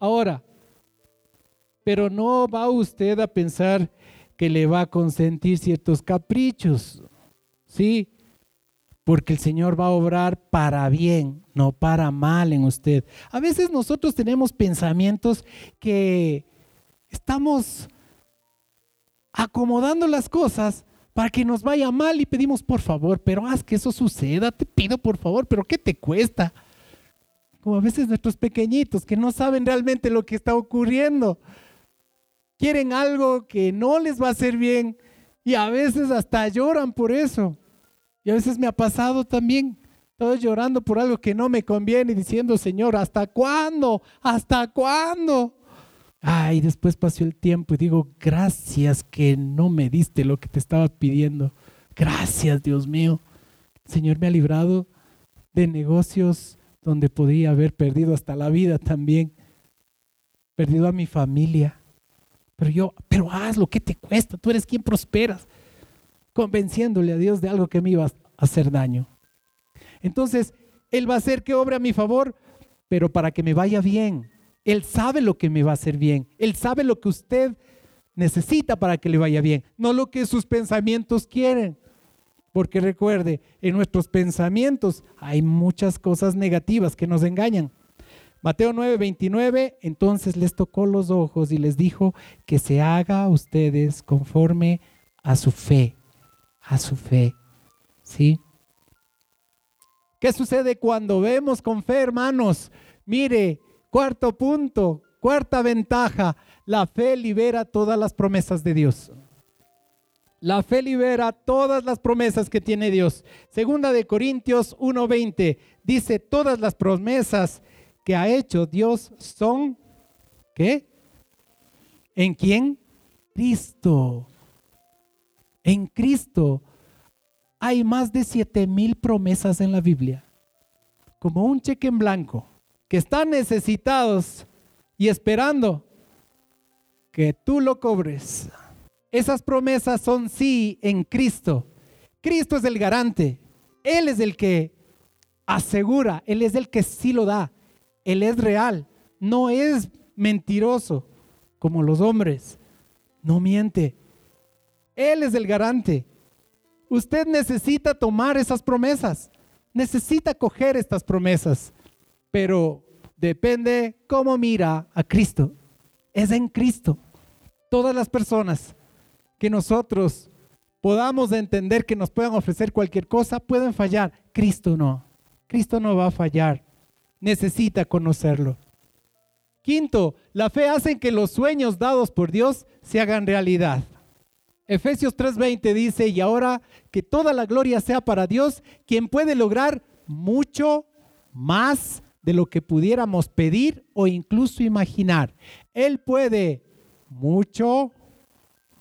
Ahora, pero no va usted a pensar que le va a consentir ciertos caprichos, ¿sí? Porque el Señor va a obrar para bien, no para mal en usted. A veces nosotros tenemos pensamientos que estamos acomodando las cosas para que nos vaya mal y pedimos por favor, pero haz que eso suceda, te pido por favor, pero ¿qué te cuesta? Como a veces nuestros pequeñitos que no saben realmente lo que está ocurriendo, quieren algo que no les va a hacer bien y a veces hasta lloran por eso. Y a veces me ha pasado también, todos llorando por algo que no me conviene y diciendo, Señor, ¿hasta cuándo? ¿Hasta cuándo? Ay, después pasó el tiempo y digo, gracias que no me diste lo que te estaba pidiendo. Gracias, Dios mío. El Señor me ha librado de negocios donde podía haber perdido hasta la vida también. Perdido a mi familia. Pero yo, pero hazlo, ¿qué te cuesta? Tú eres quien prosperas. Convenciéndole a Dios de algo que me iba a hacer daño. Entonces, Él va a hacer que obre a mi favor, pero para que me vaya bien. Él sabe lo que me va a hacer bien. Él sabe lo que usted necesita para que le vaya bien, no lo que sus pensamientos quieren. Porque recuerde, en nuestros pensamientos hay muchas cosas negativas que nos engañan. Mateo 9, 29, entonces les tocó los ojos y les dijo que se haga a ustedes conforme a su fe, a su fe. ¿Sí? ¿Qué sucede cuando vemos con fe, hermanos? Mire, Cuarto punto, cuarta ventaja, la fe libera todas las promesas de Dios. La fe libera todas las promesas que tiene Dios. Segunda de Corintios 1:20 dice, todas las promesas que ha hecho Dios son, ¿qué? ¿En quién? Cristo. En Cristo hay más de siete mil promesas en la Biblia, como un cheque en blanco que están necesitados y esperando que tú lo cobres. Esas promesas son sí en Cristo. Cristo es el garante. Él es el que asegura. Él es el que sí lo da. Él es real. No es mentiroso como los hombres. No miente. Él es el garante. Usted necesita tomar esas promesas. Necesita coger estas promesas pero depende cómo mira a Cristo. Es en Cristo. Todas las personas que nosotros podamos entender que nos puedan ofrecer cualquier cosa pueden fallar. Cristo no. Cristo no va a fallar. Necesita conocerlo. Quinto, la fe hace que los sueños dados por Dios se hagan realidad. Efesios 3:20 dice, y ahora que toda la gloria sea para Dios, quien puede lograr mucho más de lo que pudiéramos pedir o incluso imaginar. Él puede mucho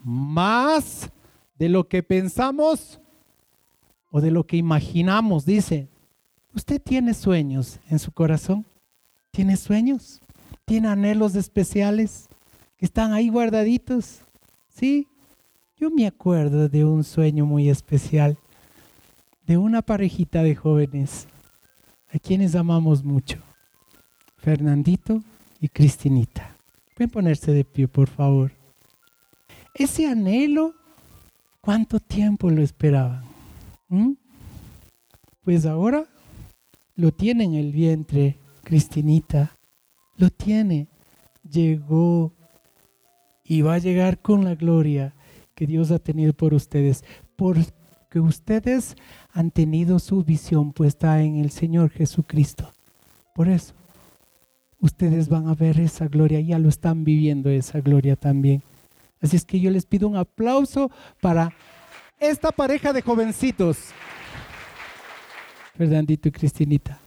más de lo que pensamos o de lo que imaginamos, dice. ¿Usted tiene sueños en su corazón? ¿Tiene sueños? ¿Tiene anhelos especiales que están ahí guardaditos? Sí, yo me acuerdo de un sueño muy especial, de una parejita de jóvenes a quienes amamos mucho, Fernandito y Cristinita. Pueden ponerse de pie, por favor. Ese anhelo, ¿cuánto tiempo lo esperaban? ¿Mm? Pues ahora lo tiene en el vientre, Cristinita. Lo tiene. Llegó y va a llegar con la gloria que Dios ha tenido por ustedes. Por que ustedes han tenido su visión puesta en el Señor Jesucristo. Por eso, ustedes van a ver esa gloria, ya lo están viviendo esa gloria también. Así es que yo les pido un aplauso para esta pareja de jovencitos, Fernandito y Cristinita.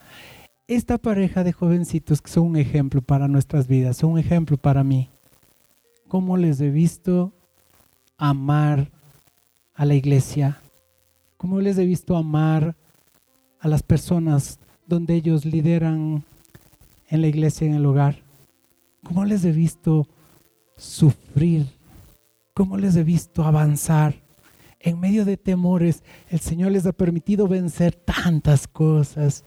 Esta pareja de jovencitos que son un ejemplo para nuestras vidas, son un ejemplo para mí. ¿Cómo les he visto amar a la iglesia? Cómo les he visto amar a las personas donde ellos lideran en la iglesia, en el hogar. Cómo les he visto sufrir. Cómo les he visto avanzar. En medio de temores, el Señor les ha permitido vencer tantas cosas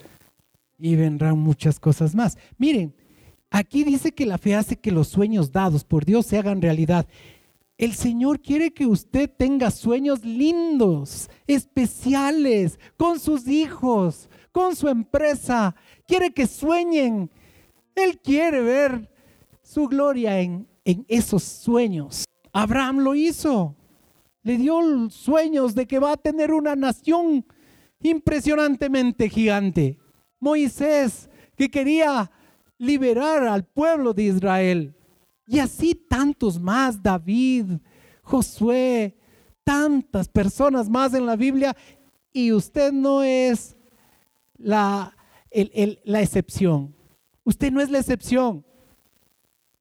y vendrán muchas cosas más. Miren, aquí dice que la fe hace que los sueños dados por Dios se hagan realidad. El Señor quiere que usted tenga sueños lindos, especiales, con sus hijos, con su empresa. Quiere que sueñen. Él quiere ver su gloria en, esos sueños. Abraham lo hizo. Le dio sueños de que va a tener una nación impresionantemente gigante. Moisés, que quería liberar al pueblo de Israel. Y así tantos más, David, Josué, tantas personas más en la Biblia y usted no es la, la excepción. Usted no es la excepción.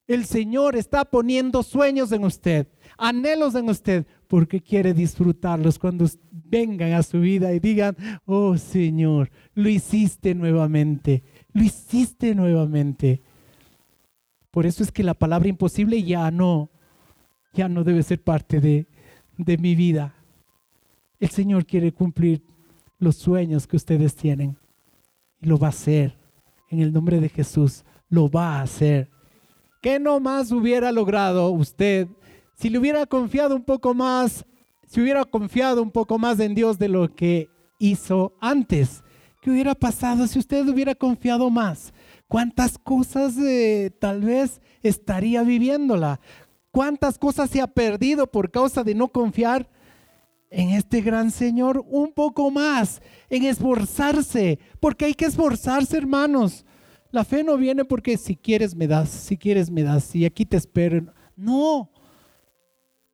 El Señor está poniendo sueños en usted, anhelos en usted, porque quiere disfrutarlos cuando vengan a su vida y digan, oh Señor, lo hiciste nuevamente, lo hiciste nuevamente. Por eso es que la palabra imposible ya no, ya no debe ser parte de, de mi vida. El Señor quiere cumplir los sueños que ustedes tienen y lo va a hacer. En el nombre de Jesús, lo va a hacer. ¿Qué no más hubiera logrado usted si le hubiera confiado un poco más, si hubiera confiado un poco más en Dios de lo que hizo antes? ¿Qué hubiera pasado si usted hubiera confiado más? ¿Cuántas cosas eh, tal vez estaría viviéndola? ¿Cuántas cosas se ha perdido por causa de no confiar en este gran Señor? Un poco más, en esforzarse, porque hay que esforzarse, hermanos. La fe no viene porque si quieres me das, si quieres me das, y aquí te espero. No,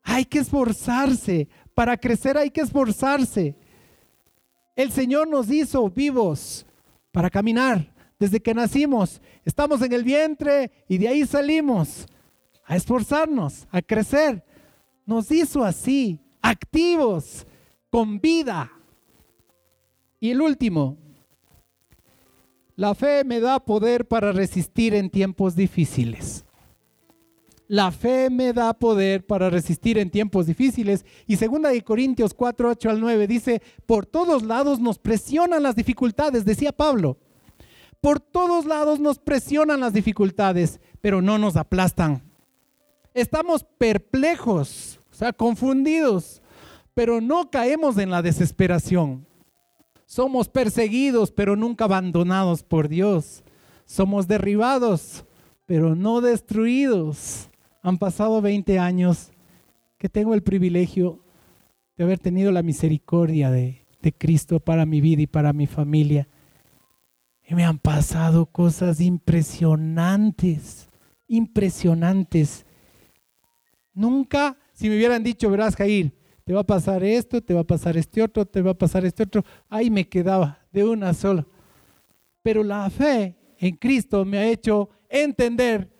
hay que esforzarse. Para crecer hay que esforzarse. El Señor nos hizo vivos para caminar desde que nacimos. Estamos en el vientre y de ahí salimos a esforzarnos, a crecer. Nos hizo así, activos, con vida. Y el último, la fe me da poder para resistir en tiempos difíciles. La fe me da poder para resistir en tiempos difíciles. Y segunda de Corintios 4, 8 al 9 dice, por todos lados nos presionan las dificultades, decía Pablo. Por todos lados nos presionan las dificultades, pero no nos aplastan. Estamos perplejos, o sea, confundidos, pero no caemos en la desesperación. Somos perseguidos, pero nunca abandonados por Dios. Somos derribados, pero no destruidos. Han pasado 20 años que tengo el privilegio de haber tenido la misericordia de, de Cristo para mi vida y para mi familia. Y me han pasado cosas impresionantes, impresionantes. Nunca, si me hubieran dicho, verás, Jair, te va a pasar esto, te va a pasar este otro, te va a pasar este otro, ahí me quedaba de una sola. Pero la fe en Cristo me ha hecho entender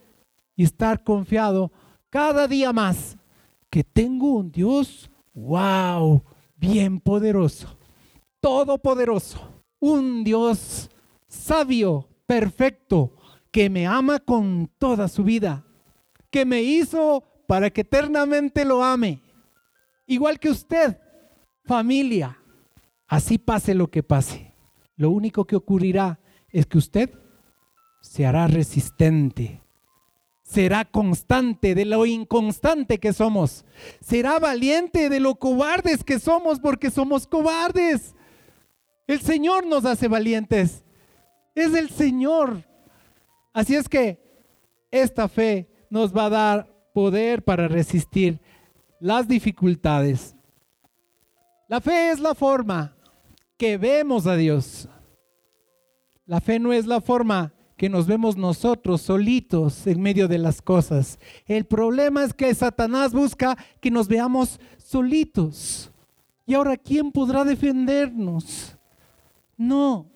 y estar confiado cada día más que tengo un Dios, wow, bien poderoso, todopoderoso, un Dios sabio, perfecto, que me ama con toda su vida, que me hizo para que eternamente lo ame. Igual que usted, familia, así pase lo que pase. Lo único que ocurrirá es que usted se hará resistente, será constante de lo inconstante que somos, será valiente de lo cobardes que somos porque somos cobardes. El Señor nos hace valientes es el Señor. Así es que esta fe nos va a dar poder para resistir las dificultades. La fe es la forma que vemos a Dios. La fe no es la forma que nos vemos nosotros solitos en medio de las cosas. El problema es que Satanás busca que nos veamos solitos. Y ahora, ¿quién podrá defendernos? No,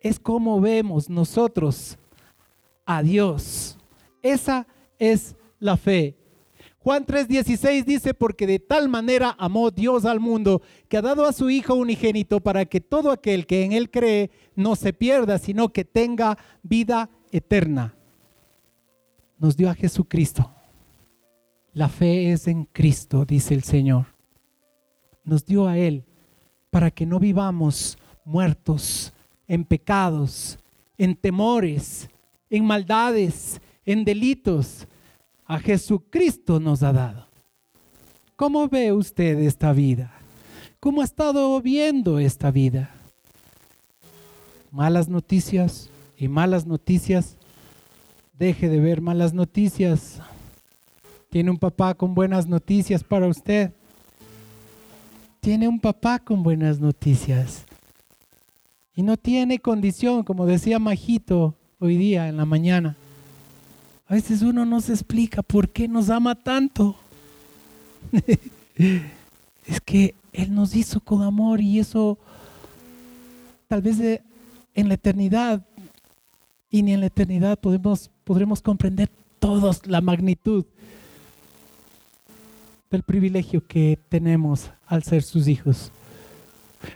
es como vemos nosotros a Dios. Esa es la fe. Juan 3:16 dice, porque de tal manera amó Dios al mundo, que ha dado a su Hijo unigénito para que todo aquel que en Él cree no se pierda, sino que tenga vida eterna. Nos dio a Jesucristo. La fe es en Cristo, dice el Señor. Nos dio a Él para que no vivamos muertos en pecados, en temores, en maldades, en delitos. A Jesucristo nos ha dado. ¿Cómo ve usted esta vida? ¿Cómo ha estado viendo esta vida? Malas noticias y malas noticias. Deje de ver malas noticias. Tiene un papá con buenas noticias para usted. Tiene un papá con buenas noticias. Y no tiene condición, como decía Majito hoy día en la mañana. A veces uno no se explica por qué nos ama tanto. es que Él nos hizo con amor y eso tal vez en la eternidad y ni en la eternidad podremos comprender todos la magnitud del privilegio que tenemos al ser sus hijos.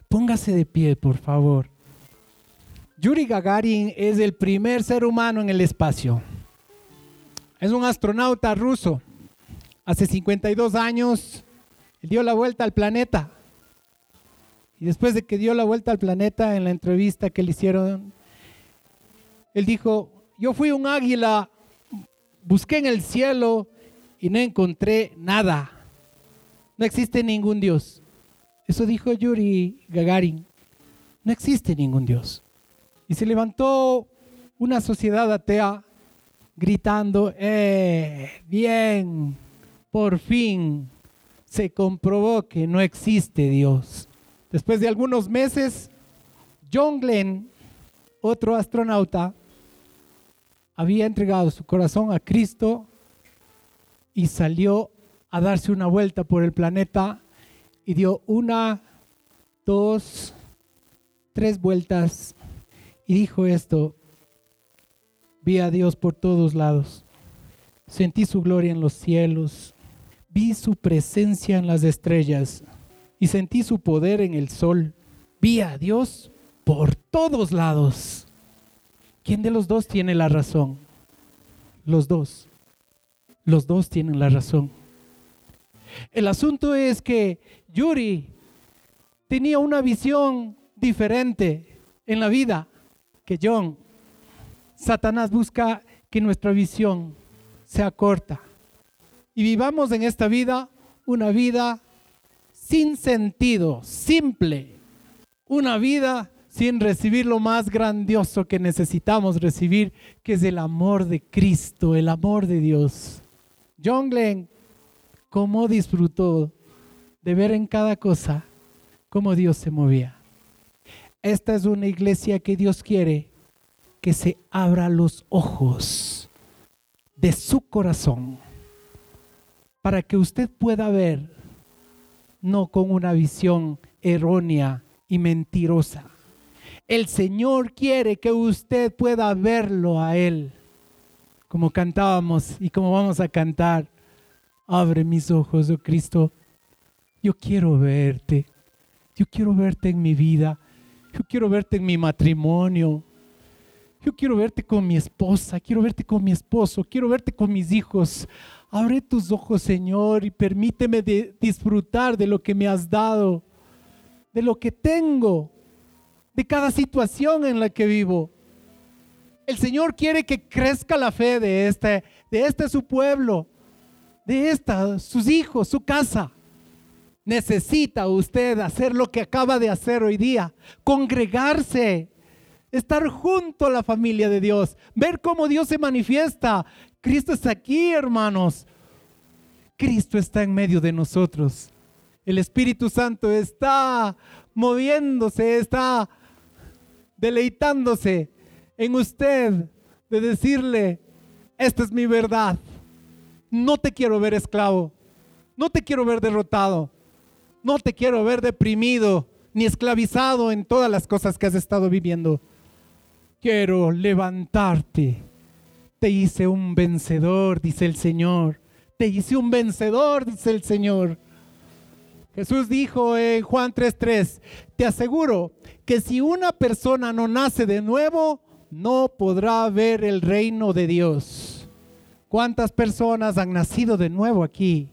Póngase de pie, por favor. Yuri Gagarin es el primer ser humano en el espacio. Es un astronauta ruso. Hace 52 años dio la vuelta al planeta. Y después de que dio la vuelta al planeta en la entrevista que le hicieron, él dijo, yo fui un águila, busqué en el cielo y no encontré nada. No existe ningún Dios. Eso dijo Yuri Gagarin. No existe ningún Dios. Y se levantó una sociedad atea gritando, eh, bien, por fin se comprobó que no existe Dios. Después de algunos meses, John Glenn, otro astronauta, había entregado su corazón a Cristo y salió a darse una vuelta por el planeta y dio una, dos, tres vueltas dijo esto, vi a Dios por todos lados, sentí su gloria en los cielos, vi su presencia en las estrellas y sentí su poder en el sol, vi a Dios por todos lados. ¿Quién de los dos tiene la razón? Los dos. Los dos tienen la razón. El asunto es que Yuri tenía una visión diferente en la vida que John. Satanás busca que nuestra visión sea corta y vivamos en esta vida una vida sin sentido, simple, una vida sin recibir lo más grandioso que necesitamos recibir, que es el amor de Cristo, el amor de Dios. John Glenn cómo disfrutó de ver en cada cosa cómo Dios se movía. Esta es una iglesia que Dios quiere que se abra los ojos de su corazón para que usted pueda ver no con una visión errónea y mentirosa. El Señor quiere que usted pueda verlo a Él, como cantábamos y como vamos a cantar Abre mis ojos, oh Cristo. Yo quiero verte. Yo quiero verte en mi vida. Yo quiero verte en mi matrimonio. Yo quiero verte con mi esposa. Quiero verte con mi esposo. Quiero verte con mis hijos. Abre tus ojos, Señor, y permíteme disfrutar de lo que me has dado, de lo que tengo, de cada situación en la que vivo. El Señor quiere que crezca la fe de este, de este su pueblo de esta, sus hijos, su casa. Necesita usted hacer lo que acaba de hacer hoy día, congregarse, estar junto a la familia de Dios, ver cómo Dios se manifiesta. Cristo está aquí, hermanos. Cristo está en medio de nosotros. El Espíritu Santo está moviéndose, está deleitándose en usted de decirle, esta es mi verdad no te quiero ver esclavo, no te quiero ver derrotado, no te quiero ver deprimido ni esclavizado en todas las cosas que has estado viviendo. Quiero levantarte. Te hice un vencedor, dice el Señor. Te hice un vencedor, dice el Señor. Jesús dijo en Juan 3:3, te aseguro que si una persona no nace de nuevo, no podrá ver el reino de Dios. ¿Cuántas personas han nacido de nuevo aquí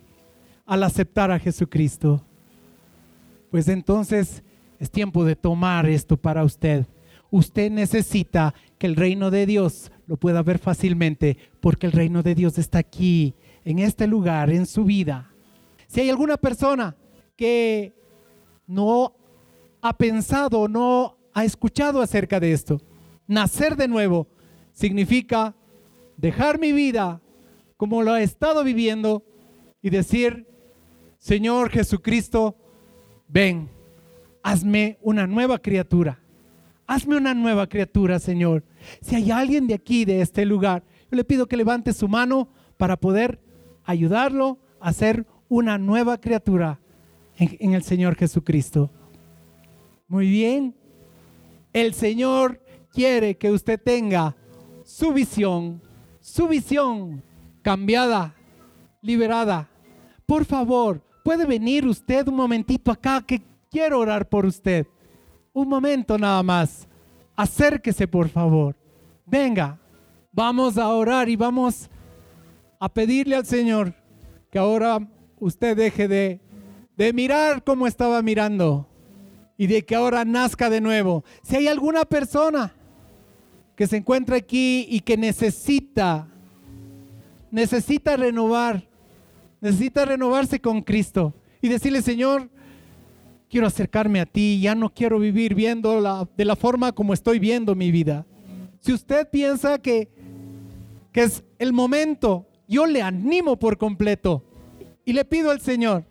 al aceptar a Jesucristo? Pues entonces es tiempo de tomar esto para usted. Usted necesita que el reino de Dios lo pueda ver fácilmente porque el reino de Dios está aquí, en este lugar, en su vida. Si hay alguna persona que no ha pensado, no ha escuchado acerca de esto, nacer de nuevo significa dejar mi vida como lo ha estado viviendo y decir, Señor Jesucristo, ven, hazme una nueva criatura. Hazme una nueva criatura, Señor. Si hay alguien de aquí, de este lugar, yo le pido que levante su mano para poder ayudarlo a ser una nueva criatura en, en el Señor Jesucristo. Muy bien. El Señor quiere que usted tenga su visión, su visión cambiada, liberada. Por favor, puede venir usted un momentito acá que quiero orar por usted. Un momento nada más. Acérquese, por favor. Venga, vamos a orar y vamos a pedirle al Señor que ahora usted deje de, de mirar como estaba mirando y de que ahora nazca de nuevo. Si hay alguna persona que se encuentra aquí y que necesita, necesita renovar, necesita renovarse con Cristo y decirle, Señor, quiero acercarme a ti, ya no quiero vivir viendo la, de la forma como estoy viendo mi vida. Si usted piensa que, que es el momento, yo le animo por completo y le pido al Señor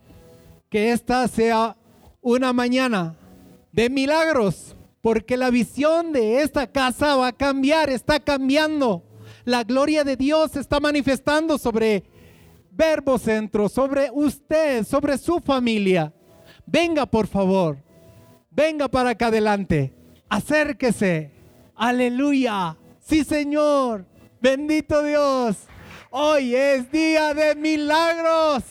que esta sea una mañana de milagros, porque la visión de esta casa va a cambiar, está cambiando. La gloria de Dios se está manifestando sobre Verbo Centro, sobre usted, sobre su familia. Venga, por favor. Venga para acá adelante. Acérquese. Aleluya. Sí, Señor. Bendito Dios. Hoy es día de milagros.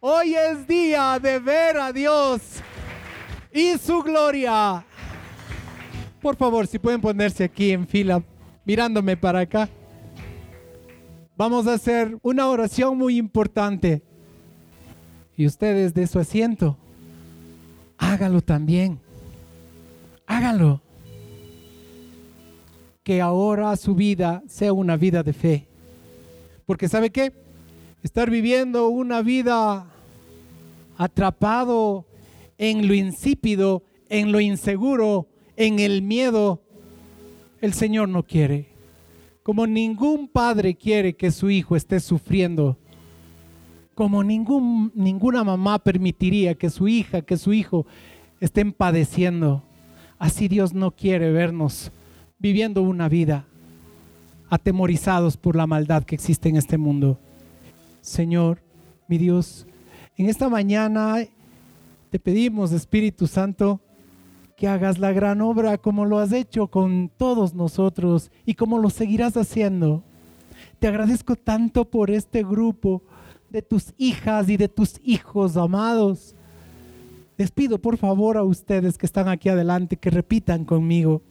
Hoy es día de ver a Dios y su gloria. Por favor, si pueden ponerse aquí en fila, mirándome para acá. Vamos a hacer una oración muy importante. Y ustedes de su asiento, hágalo también. Hágalo. Que ahora su vida sea una vida de fe. Porque ¿sabe qué? Estar viviendo una vida atrapado en lo insípido, en lo inseguro, en el miedo, el Señor no quiere. Como ningún padre quiere que su hijo esté sufriendo, como ningún, ninguna mamá permitiría que su hija, que su hijo estén padeciendo, así Dios no quiere vernos viviendo una vida atemorizados por la maldad que existe en este mundo. Señor, mi Dios, en esta mañana te pedimos, Espíritu Santo, que hagas la gran obra como lo has hecho con todos nosotros y como lo seguirás haciendo. Te agradezco tanto por este grupo de tus hijas y de tus hijos amados. Les pido por favor a ustedes que están aquí adelante que repitan conmigo,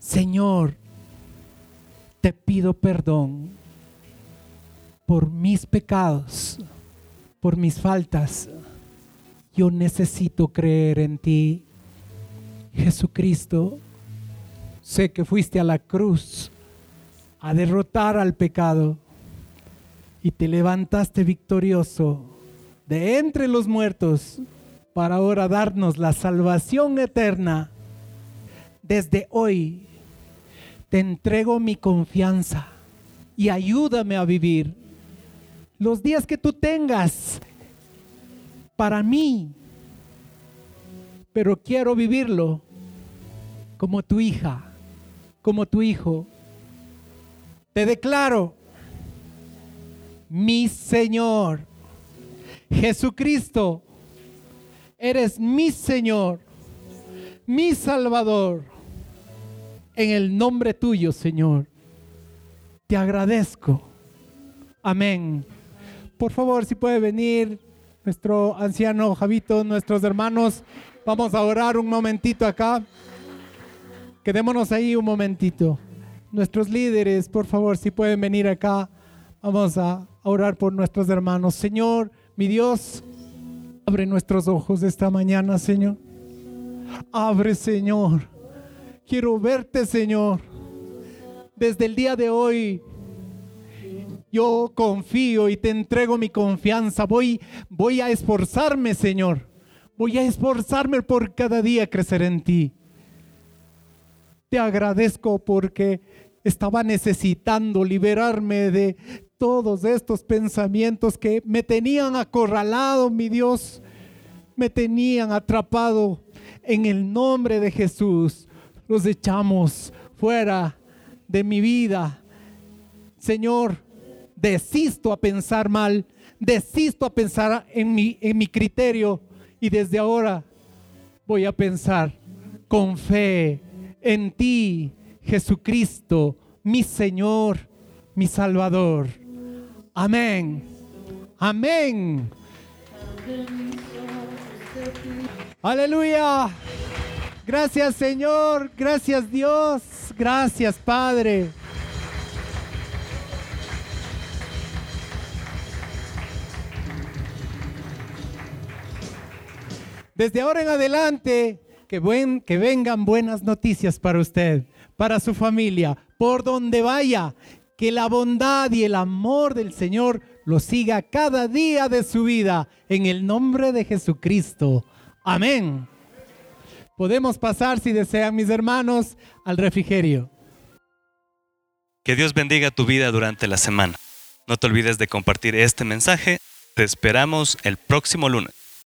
Señor, te pido perdón por mis pecados, por mis faltas. Yo necesito creer en ti. Jesucristo, sé que fuiste a la cruz a derrotar al pecado y te levantaste victorioso de entre los muertos para ahora darnos la salvación eterna. Desde hoy te entrego mi confianza y ayúdame a vivir los días que tú tengas para mí, pero quiero vivirlo como tu hija, como tu hijo. Te declaro, mi Señor, Jesucristo, eres mi Señor, mi Salvador. En el nombre tuyo, Señor, te agradezco. Amén. Por favor, si puede venir nuestro anciano Javito, nuestros hermanos, vamos a orar un momentito acá. Quedémonos ahí un momentito. Nuestros líderes, por favor, si pueden venir acá, vamos a orar por nuestros hermanos. Señor, mi Dios, abre nuestros ojos esta mañana, Señor. Abre, Señor. Quiero verte, Señor. Desde el día de hoy, yo confío y te entrego mi confianza. Voy, voy a esforzarme, Señor. Voy a esforzarme por cada día crecer en ti. Te agradezco porque estaba necesitando liberarme de todos estos pensamientos que me tenían acorralado, mi Dios. Me tenían atrapado. En el nombre de Jesús los echamos fuera de mi vida. Señor, desisto a pensar mal, desisto a pensar en mi, en mi criterio y desde ahora voy a pensar con fe en ti, Jesucristo, mi Señor, mi Salvador. Amén. Amén. Aleluya. Gracias Señor. Gracias Dios. Gracias Padre. Desde ahora en adelante, que, buen, que vengan buenas noticias para usted, para su familia, por donde vaya. Que la bondad y el amor del Señor lo siga cada día de su vida. En el nombre de Jesucristo. Amén. Podemos pasar, si desean mis hermanos, al refrigerio. Que Dios bendiga tu vida durante la semana. No te olvides de compartir este mensaje. Te esperamos el próximo lunes.